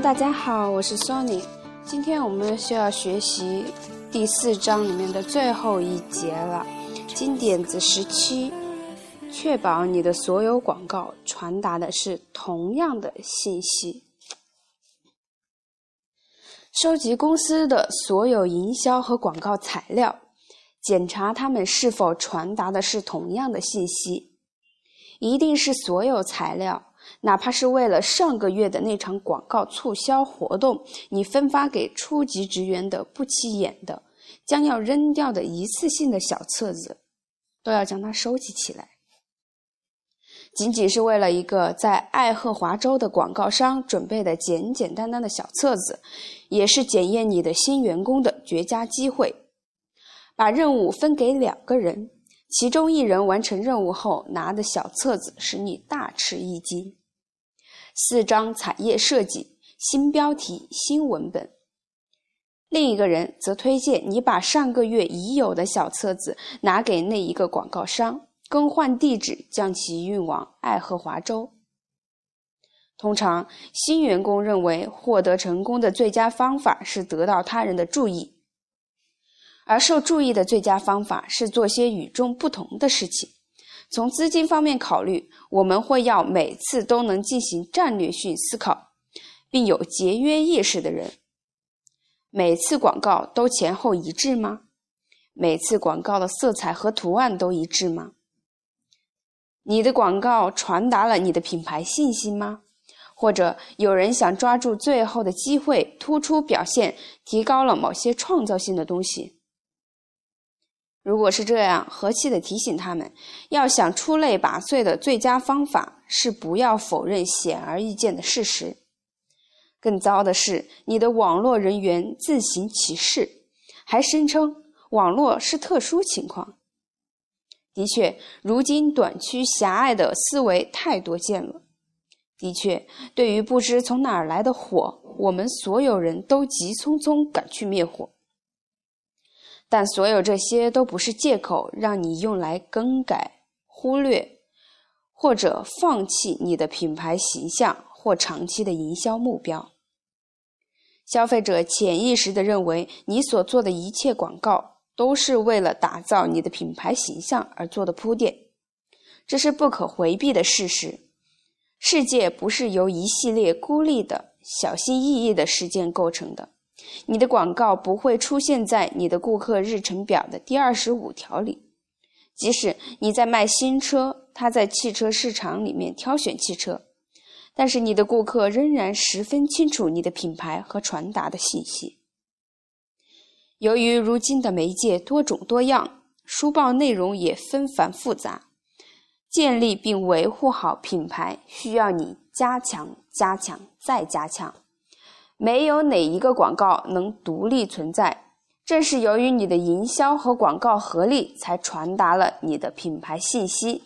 大家好，我是 Sony。今天我们需要学习第四章里面的最后一节了，金点子十七，确保你的所有广告传达的是同样的信息。收集公司的所有营销和广告材料，检查他们是否传达的是同样的信息。一定是所有材料。哪怕是为了上个月的那场广告促销活动，你分发给初级职员的不起眼的、将要扔掉的一次性的小册子，都要将它收集起来。仅仅是为了一个在爱荷华州的广告商准备的简简单单的小册子，也是检验你的新员工的绝佳机会。把任务分给两个人，其中一人完成任务后拿的小册子，使你大吃一惊。四张彩页设计，新标题，新文本。另一个人则推荐你把上个月已有的小册子拿给那一个广告商，更换地址，将其运往爱荷华州。通常，新员工认为获得成功的最佳方法是得到他人的注意，而受注意的最佳方法是做些与众不同的事情。从资金方面考虑，我们会要每次都能进行战略性思考，并有节约意识的人。每次广告都前后一致吗？每次广告的色彩和图案都一致吗？你的广告传达了你的品牌信息吗？或者有人想抓住最后的机会，突出表现，提高了某些创造性的东西？如果是这样，和气地提醒他们，要想出类拔萃的最佳方法是不要否认显而易见的事实。更糟的是，你的网络人员自行其事，还声称网络是特殊情况。的确，如今短曲狭隘的思维太多见了。的确，对于不知从哪儿来的火，我们所有人都急匆匆赶去灭火。但所有这些都不是借口，让你用来更改、忽略或者放弃你的品牌形象或长期的营销目标。消费者潜意识地认为，你所做的一切广告都是为了打造你的品牌形象而做的铺垫，这是不可回避的事实。世界不是由一系列孤立的小心翼翼的事件构成的。你的广告不会出现在你的顾客日程表的第二十五条里，即使你在卖新车，他在汽车市场里面挑选汽车，但是你的顾客仍然十分清楚你的品牌和传达的信息。由于如今的媒介多种多样，书报内容也纷繁复杂，建立并维护好品牌需要你加强、加强再加强。没有哪一个广告能独立存在，正是由于你的营销和广告合力，才传达了你的品牌信息，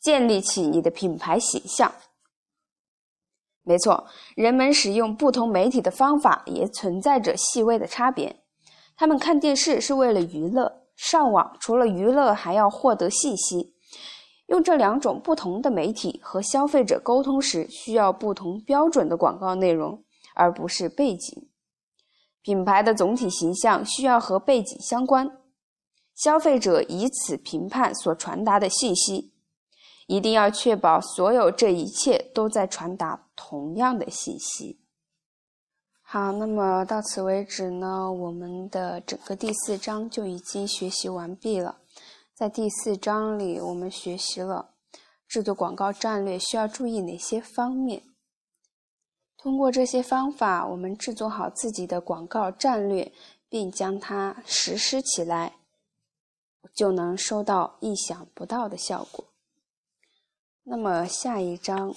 建立起你的品牌形象。没错，人们使用不同媒体的方法也存在着细微的差别。他们看电视是为了娱乐，上网除了娱乐还要获得信息。用这两种不同的媒体和消费者沟通时，需要不同标准的广告内容。而不是背景，品牌的总体形象需要和背景相关，消费者以此评判所传达的信息，一定要确保所有这一切都在传达同样的信息。好，那么到此为止呢，我们的整个第四章就已经学习完毕了。在第四章里，我们学习了制作广告战略需要注意哪些方面。通过这些方法，我们制作好自己的广告战略，并将它实施起来，就能收到意想不到的效果。那么下一章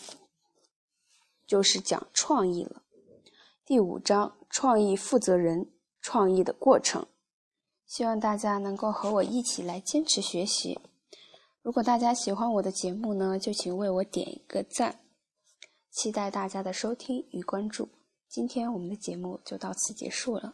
就是讲创意了。第五章：创意负责人，创意的过程。希望大家能够和我一起来坚持学习。如果大家喜欢我的节目呢，就请为我点一个赞。期待大家的收听与关注，今天我们的节目就到此结束了。